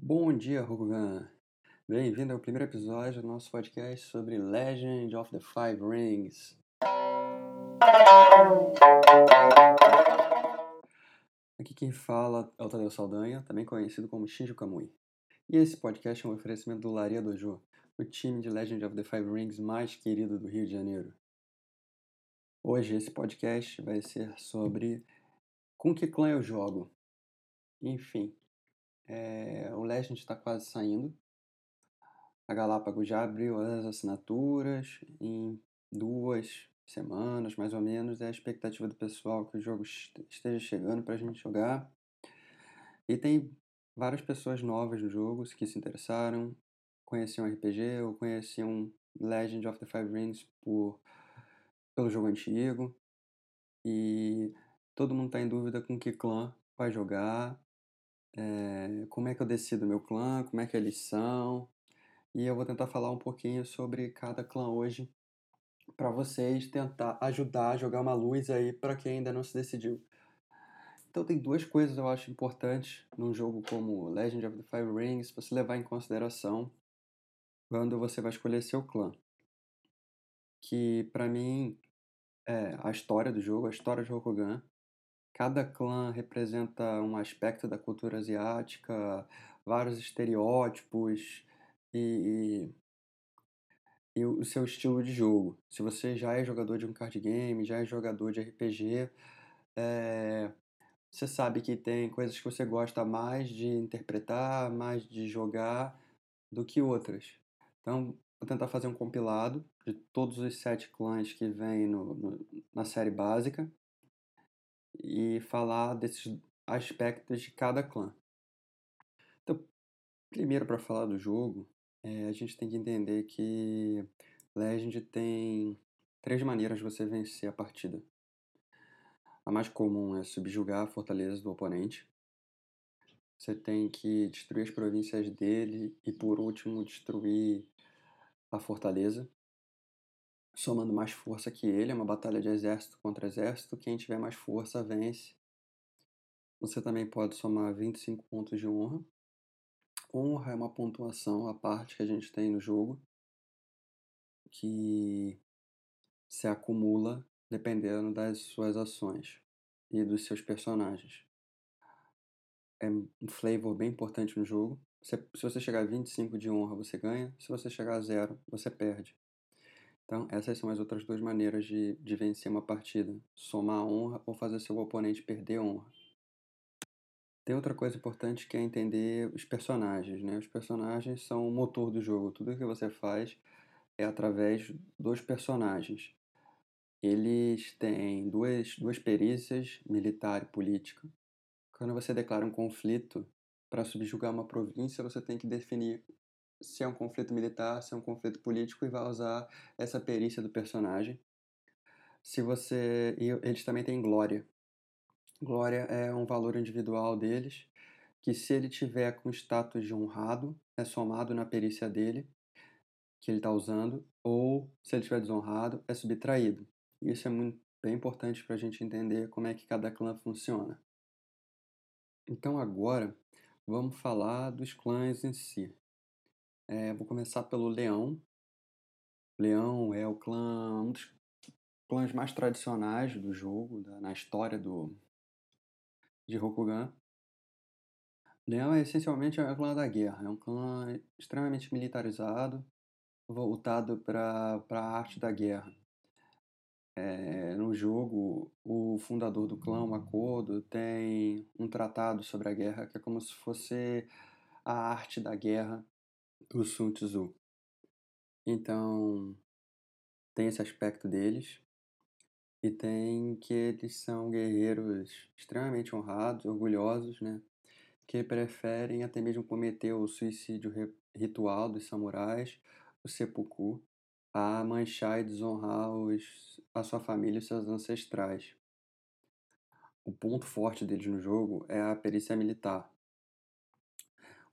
Bom dia, Rokugan! Bem-vindo ao primeiro episódio do nosso podcast sobre Legend of the Five Rings. Aqui quem fala é o Tadeu Saldanha, também conhecido como Shinji Kamui. E esse podcast é um oferecimento do Laria Dojo, o time de Legend of the Five Rings mais querido do Rio de Janeiro. Hoje esse podcast vai ser sobre com que clã eu jogo. Enfim, é, o Legend está quase saindo. A Galápagos já abriu as assinaturas em duas semanas, mais ou menos. É a expectativa do pessoal que o jogo esteja chegando para a gente jogar. E tem várias pessoas novas no jogo que se interessaram, conheciam RPG ou conheciam Legend of the Five Rings por, pelo jogo antigo. E todo mundo está em dúvida com que clã vai jogar, é, como é que eu decido meu clã, como é que eles são. E eu vou tentar falar um pouquinho sobre cada clã hoje para vocês tentar ajudar a jogar uma luz aí para quem ainda não se decidiu. Então tem duas coisas eu acho importantes num jogo como Legend of the Five Rings você levar em consideração quando você vai escolher seu clã. Que para mim é a história do jogo, a história de Rokugan, Cada clã representa um aspecto da cultura asiática, vários estereótipos e, e, e, o seu estilo de jogo. Se você já é jogador de um card game, já é jogador de RPG, é, você sabe que tem coisas que você gosta mais de interpretar, mais de jogar do que outras. Então, vou tentar fazer um compilado de todos os sete clãs que vem no, no, na série básica e falar desses aspectos de cada clã. Então, primeiro para falar do jogo, é, a gente tem que entender que Legend tem três maneiras de você vencer a partida. A mais comum é subjugar a fortaleza do oponente. Você tem que destruir as províncias dele e, por último, destruir a fortaleza somando mais força que ele. É uma batalha de exército contra exército. Quem tiver mais força vence. Você também pode somar 25 pontos de honra. Honra é uma pontuação à parte que a gente tem no jogo que se acumula dependendo das suas ações e dos seus personagens. É um flavor bem importante no jogo. Se, se você chegar a 25 de honra, você ganha. Se você chegar a zero, você perde. Então, essas são as outras duas maneiras de, de vencer uma partida: somar honra ou fazer seu oponente perder honra. Tem outra coisa importante que é entender os personagens. Né? Os personagens são o motor do jogo. Tudo que você faz é através dos personagens. Eles têm duas, duas perícias, militar e política. Quando você declara um conflito para subjugar uma província, você tem que definir se é um conflito militar, se é um conflito político e vai usar essa perícia do personagem. Se você e eles também têm glória. Glória é um valor individual deles que se ele tiver com status de honrado é somado na perícia dele que ele está usando ou se ele estiver desonrado é subtraído. Isso é muito, bem importante para a gente entender como é que cada clã funciona. Então agora vamos falar dos clãs em si. É, vou começar pelo Leão. Leão é o clã, um dos clãs mais tradicionais do jogo, da, na história do, de Rokugan. Leão é essencialmente o clã da guerra, é um clã extremamente militarizado, voltado para a arte da guerra. É, no jogo, o fundador do clã, o Makoto, tem um tratado sobre a guerra que é como se fosse a arte da guerra do Sun Tzu. Então, tem esse aspecto deles e tem que eles são guerreiros extremamente honrados, orgulhosos, né? Que preferem até mesmo cometer o suicídio ritual dos samurais, o seppuku, a manchar e desonrar os, a sua família e seus ancestrais. O ponto forte deles no jogo é a perícia militar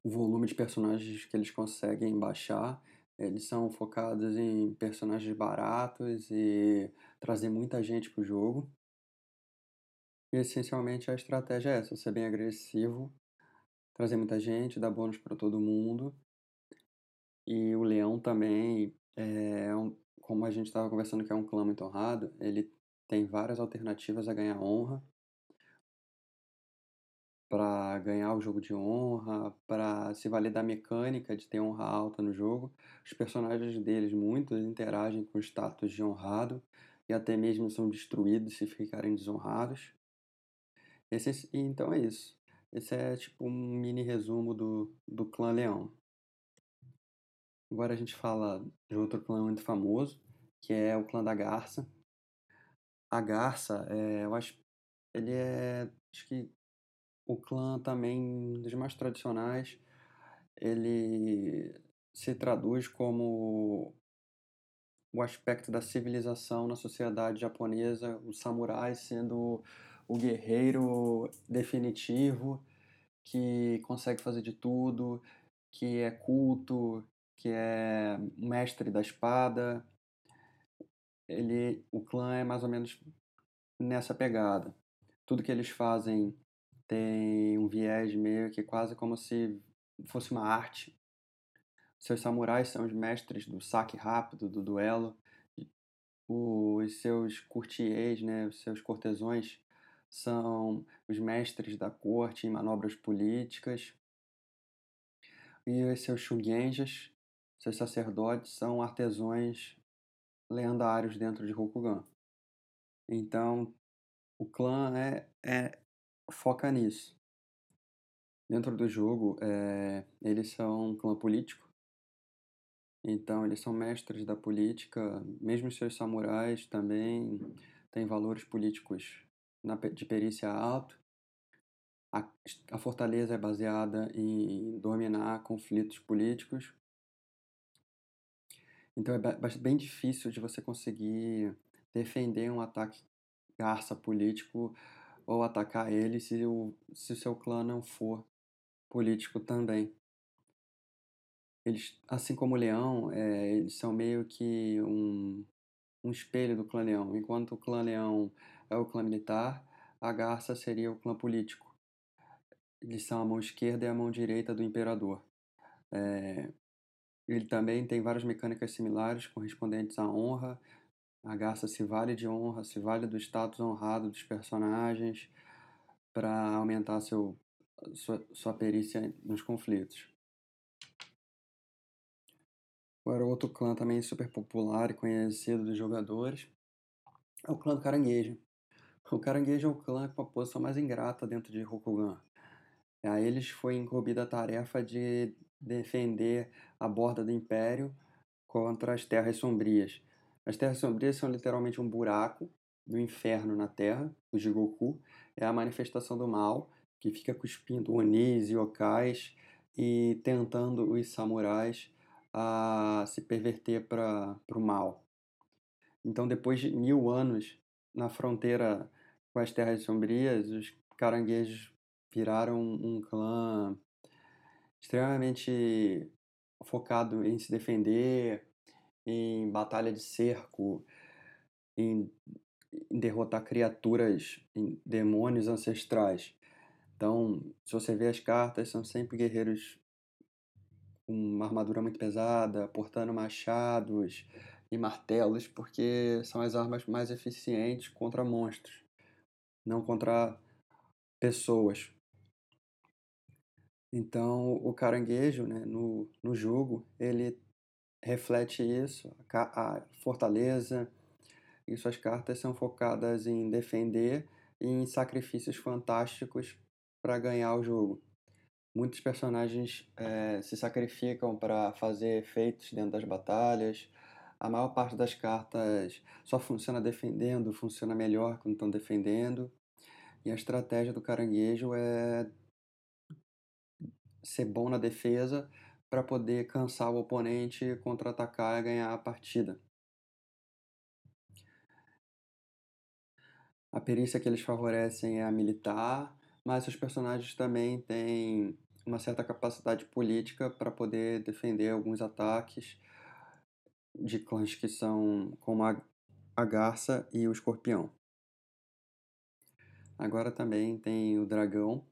o volume de personagens que eles conseguem baixar. Eles são focados em personagens baratos e trazer muita gente para o jogo. E essencialmente a estratégia é essa: ser bem agressivo trazer muita gente, dar bônus para todo mundo. E o leão também é um, como a gente estava conversando que é um clã muito honrado, ele tem várias alternativas a ganhar honra para ganhar o jogo de honra, para se valer da mecânica de ter honra alta no jogo. Os personagens deles, muitos, interagem com o status de honrado e até mesmo são destruídos se ficarem desonrados. Esse, então é isso. Esse é tipo um mini resumo do, do clã Leão. Agora a gente fala de outro clã muito famoso, que é o clã da Garça. A Garça, é, eu acho, ele é, acho que o clã também dos mais tradicionais, ele se traduz como o aspecto da civilização na sociedade japonesa, o samurai sendo o guerreiro definitivo que consegue fazer de tudo, que é culto, que é mestre da espada. Ele, o clã é mais ou menos nessa pegada. Tudo que eles fazem tem um viés meio que quase como se fosse uma arte. Seus samurais são os mestres do saque rápido, do duelo. Os seus courtiers, né, os seus cortesões, são os mestres da corte em manobras políticas. E os seus shugenjas, seus sacerdotes, são artesãos lendários dentro de Rokugan. Então, o clã é, é foca nisso. Dentro do jogo, é, eles são um clã político. Então, eles são mestres da política. Mesmo seus samurais também têm valores políticos na, de perícia alto. A, a fortaleza é baseada em dominar conflitos políticos. Então, é bem difícil de você conseguir defender um ataque garça político ou atacar ele se o, se o seu clã não for político também. Eles, assim como o leão, é, eles são meio que um, um espelho do clã leão. Enquanto o clã leão é o clã militar, a garça seria o clã político. Eles são a mão esquerda e a mão direita do imperador. É, ele também tem várias mecânicas similares correspondentes à honra, a garça se vale de honra, se vale do status honrado dos personagens para aumentar seu, sua, sua perícia nos conflitos. Agora, outro clã também super popular e conhecido dos jogadores é o clã do caranguejo. O caranguejo é o clã com a posição mais ingrata dentro de Rokugan. A eles foi incumbida a tarefa de defender a borda do Império contra as Terras Sombrias, as Terras Sombrias são literalmente um buraco do inferno na Terra, o Jigoku. É a manifestação do mal, que fica cuspindo onis e okais e tentando os samurais a se perverter para o mal. Então, depois de mil anos na fronteira com as Terras Sombrias, os caranguejos viraram um clã extremamente focado em se defender, em batalha de cerco, em, em derrotar criaturas, em demônios ancestrais. Então, se você vê as cartas, são sempre guerreiros com uma armadura muito pesada, portando machados e martelos, porque são as armas mais eficientes contra monstros, não contra pessoas. Então, o caranguejo, né, no, no jogo, ele reflete isso, a, fortaleza, e suas cartas são focadas em defender e em sacrifícios fantásticos para ganhar o jogo. Muitos personagens é, se sacrificam para fazer efeitos dentro das batalhas. A maior parte das cartas só funciona defendendo, funciona melhor quando estão defendendo. E a estratégia do caranguejo é ser bom na defesa para poder cansar o oponente, contra-atacar e ganhar a partida. A perícia que eles favorecem é a militar, mas os personagens também têm uma certa capacidade política para poder defender alguns ataques de clãs que são como a, a garça e o escorpião. Agora também tem o dragão,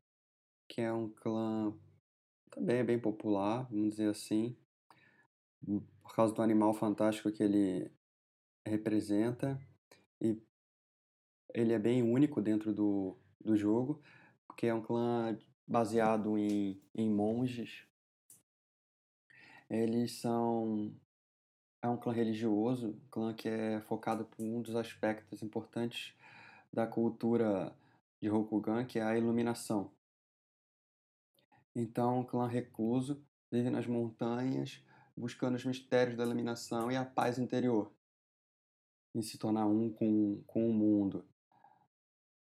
que é um clã também é bem popular, vamos dizer assim, por causa do animal fantástico que ele representa e ele é bem único dentro do, do jogo, porque é um clã baseado em, em monges. Eles são é um clã religioso, um clã que é focado por um dos aspectos importantes da cultura de Rokugan, que é a iluminação. Então, um clã recluso vive nas montanhas, buscando os mistérios da iluminação e a paz interior, e se tornar um com, com o mundo.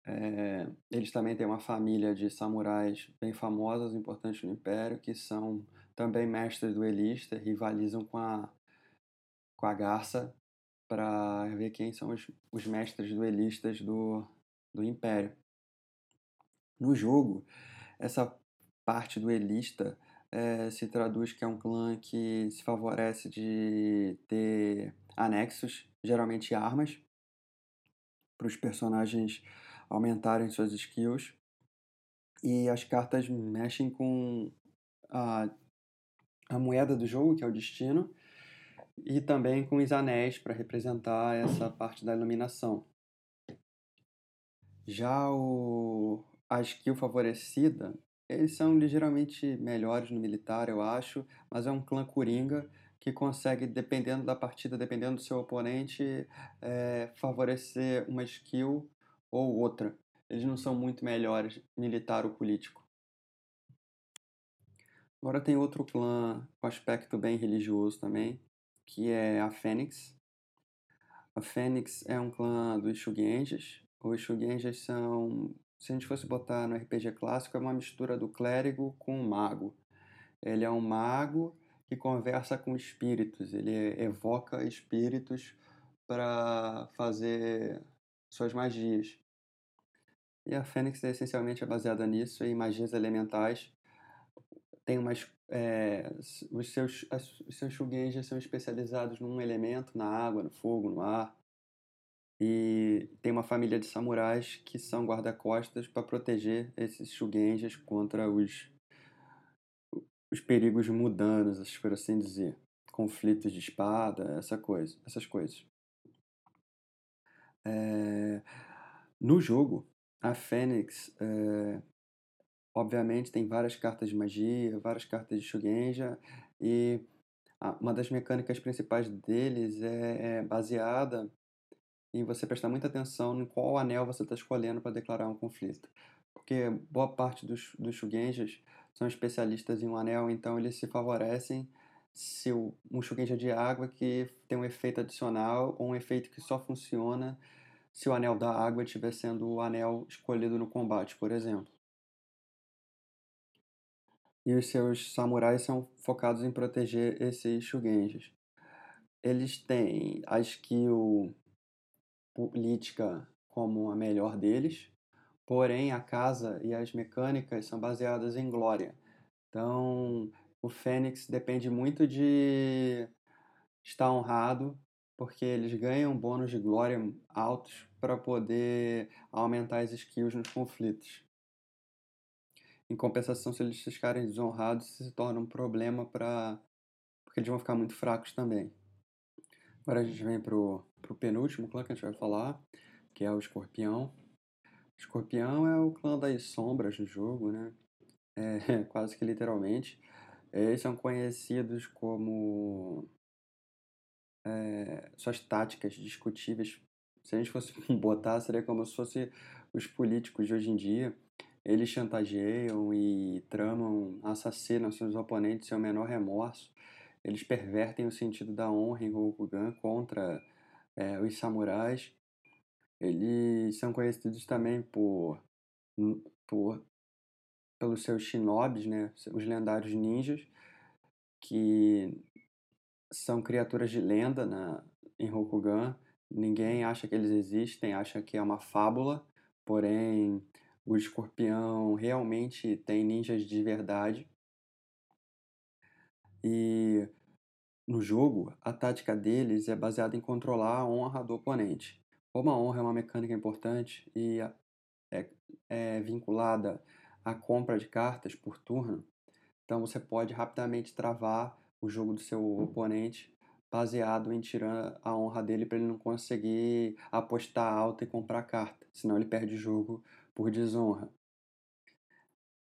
É, eles também têm uma família de samurais bem famosas, importantes no Império, que são também mestres duelistas, rivalizam com a, com a garça para ver quem são os, os mestres duelistas do, do Império. No jogo, essa parte duelista é, se traduz que é um clã que se favorece de ter anexos, geralmente armas, para os personagens aumentarem suas skills. E as cartas mexem com a, a moeda do jogo, que é o destino, e também com os anéis para representar essa parte da iluminação. Já o, a skill favorecida, eles são ligeiramente melhores no militar, eu acho, mas é um clã coringa que consegue, dependendo da partida, dependendo do seu oponente, é, favorecer uma skill ou outra. Eles não são muito melhores militar ou político. Agora tem outro clã com aspecto bem religioso também, que é a Fênix. A Fênix é um clã dos Shugenjas. Os Shugenjas são, se a gente fosse botar no RPG clássico, é uma mistura do clérigo com o mago. Ele é um mago que conversa com espíritos, ele evoca espíritos para fazer suas magias. E a Fênix é essencialmente baseada nisso, em magias elementais. Tem umas. É, os seus, os seus Shugenjas são especializados num elemento, na água, no fogo, no ar. E tem uma família de samurais que são guarda-costas para proteger esses Shugenjas contra os, os perigos mudanos, por assim dizer. Conflitos de espada, essa coisa, essas coisas. É, no jogo, a Fênix, é, obviamente, tem várias cartas de magia, várias cartas de Shugenja, e uma das mecânicas principais deles é, é baseada em você prestar muita atenção em qual anel você está escolhendo para declarar um conflito. Porque boa parte dos, dos Shugenjas são especialistas em um anel, então eles se favorecem se o, um Shugenja de água que tem um efeito adicional ou um efeito que só funciona se o anel da água estiver sendo o anel escolhido no combate, por exemplo. E os seus samurais são focados em proteger esses Shugenjas. Eles têm a skill política como a melhor deles, porém a casa e as mecânicas são baseadas em glória. Então, o Fênix depende muito de estar honrado, porque eles ganham bônus de glória altos para poder aumentar as skills nos conflitos. Em compensação, se eles ficarem desonrados, se torna um problema para. porque eles vão ficar muito fracos também. Agora a gente vem pro, pro penúltimo clã que a gente vai falar, que é o Escorpião. O Escorpião é o clã das sombras no jogo, né? É, quase que literalmente. Eles são conhecidos como é, suas táticas discutíveis se a gente fosse botar, seria como se fosse os políticos de hoje em dia. Eles chantageiam e tramam, assassinam seus oponentes sem o menor remorso. Eles pervertem o sentido da honra em Rokugan contra é, os samurais. Eles são conhecidos também por, por pelos seus shinobis, né, os lendários ninjas, que são criaturas de lenda na, em Rokugan Ninguém acha que eles existem, acha que é uma fábula, porém o escorpião realmente tem ninjas de verdade. E no jogo, a tática deles é baseada em controlar a honra do oponente. Como a honra é uma mecânica importante e é, é vinculada à compra de cartas por turno, Então você pode rapidamente travar o jogo do seu oponente baseado em tirar a honra dele para ele não conseguir apostar alto e comprar carta, senão ele perde o jogo por desonra.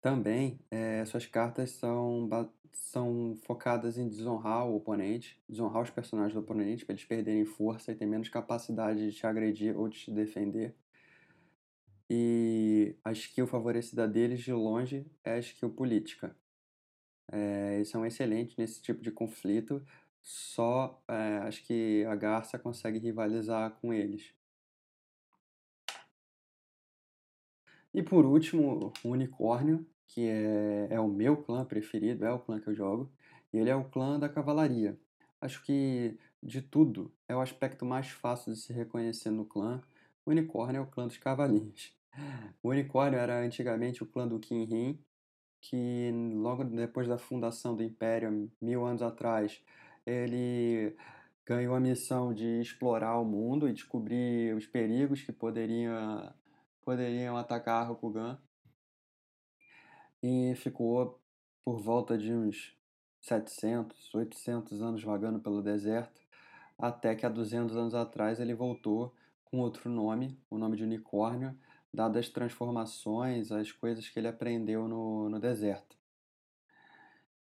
Também, é, suas cartas são, são focadas em desonrar o oponente, desonrar os personagens do oponente para eles perderem força e ter menos capacidade de te agredir ou de te defender. E a skill favorecida deles de longe é a skill política. É, eles são excelentes nesse tipo de conflito, só é, acho que a Garça consegue rivalizar com eles. E por último, o Unicórnio, que é, é o meu clã preferido, é o clã que eu jogo, e ele é o clã da cavalaria. Acho que de tudo é o aspecto mais fácil de se reconhecer no clã. O unicórnio é o clã dos cavalinhos. O unicórnio era antigamente o clã do Kinrin, que logo depois da fundação do Império, mil anos atrás, ele ganhou a missão de explorar o mundo e descobrir os perigos que poderiam, poderiam atacar Rokugan e ficou por volta de uns 700, 800 anos vagando pelo deserto, até que há 200 anos atrás ele voltou com outro nome, o nome de unicórnio, dado as transformações, as coisas que ele aprendeu no, no deserto.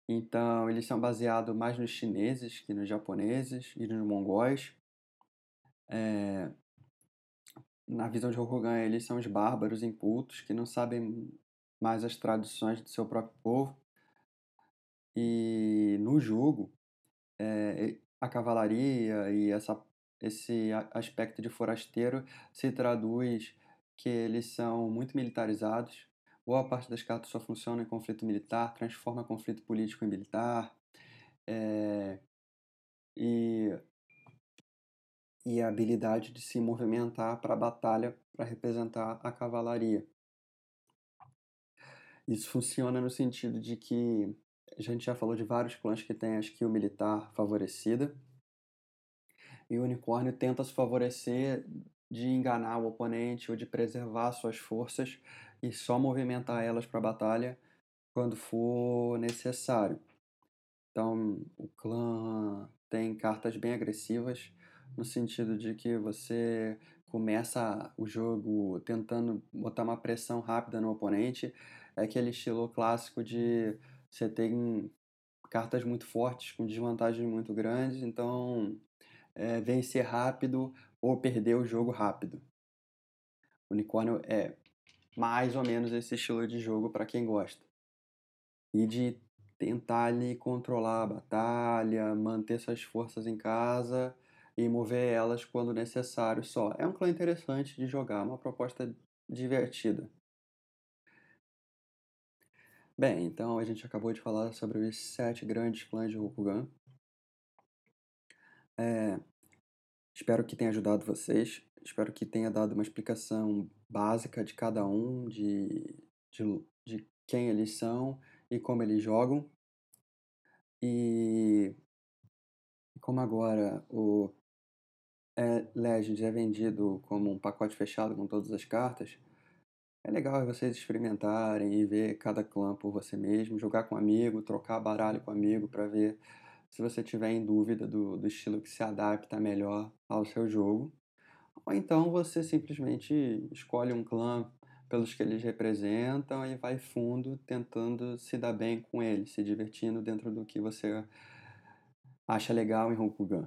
Então, eles são baseados mais nos chineses que nos japoneses e nos mongóis. É... Na visão de Rokugan, eles são os bárbaros incultos que não sabem mais as tradições do seu próprio povo. E no jogo, é, a cavalaria e essa, esse aspecto de forasteiro se traduz que eles são muito militarizados. Boa parte das cartas só funciona em conflito militar, transforma conflito político em militar. É, e, e a habilidade de se movimentar para a batalha para representar a cavalaria. Isso funciona no sentido de que a gente já falou de vários clãs que têm a skill militar favorecida. E o unicórnio tenta se favorecer de enganar o oponente ou de preservar suas forças e só movimentar elas para a batalha quando for necessário. Então, o clã tem cartas bem agressivas, no sentido de que você começa o jogo tentando botar uma pressão rápida no oponente é aquele estilo clássico de você tem cartas muito fortes com desvantagens muito grandes, então é, vencer rápido ou perder o jogo rápido. Unicórnio é mais ou menos esse estilo de jogo para quem gosta. E de tentar ali controlar a batalha, manter suas forças em casa e mover elas quando necessário só. É um clã interessante de jogar, uma proposta divertida. Bem, então a gente acabou de falar sobre os sete grandes clãs de Rokugan. É, espero que tenha ajudado vocês. Espero que tenha dado uma explicação básica de cada um, de, de, de quem eles são e como eles jogam. E como agora o Legends é vendido como um pacote fechado com todas as cartas, é legal vocês experimentarem e ver cada clã por você mesmo, jogar com um amigo, trocar baralho com um amigo para ver se você tiver em dúvida do, do estilo que se adapta melhor ao seu jogo. Ou então você simplesmente escolhe um clã pelos que eles representam e vai fundo tentando se dar bem com eles, se divertindo dentro do que você acha legal em Rokugan.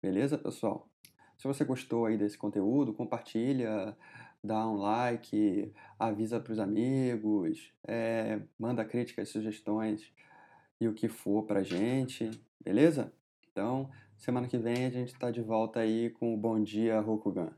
Beleza, pessoal? Se você gostou aí desse conteúdo, compartilha, dá um like, avisa para os amigos, é, manda críticas, sugestões e o que for para gente, beleza? Então, semana que vem a gente está de volta aí com o Bom Dia Rokugan.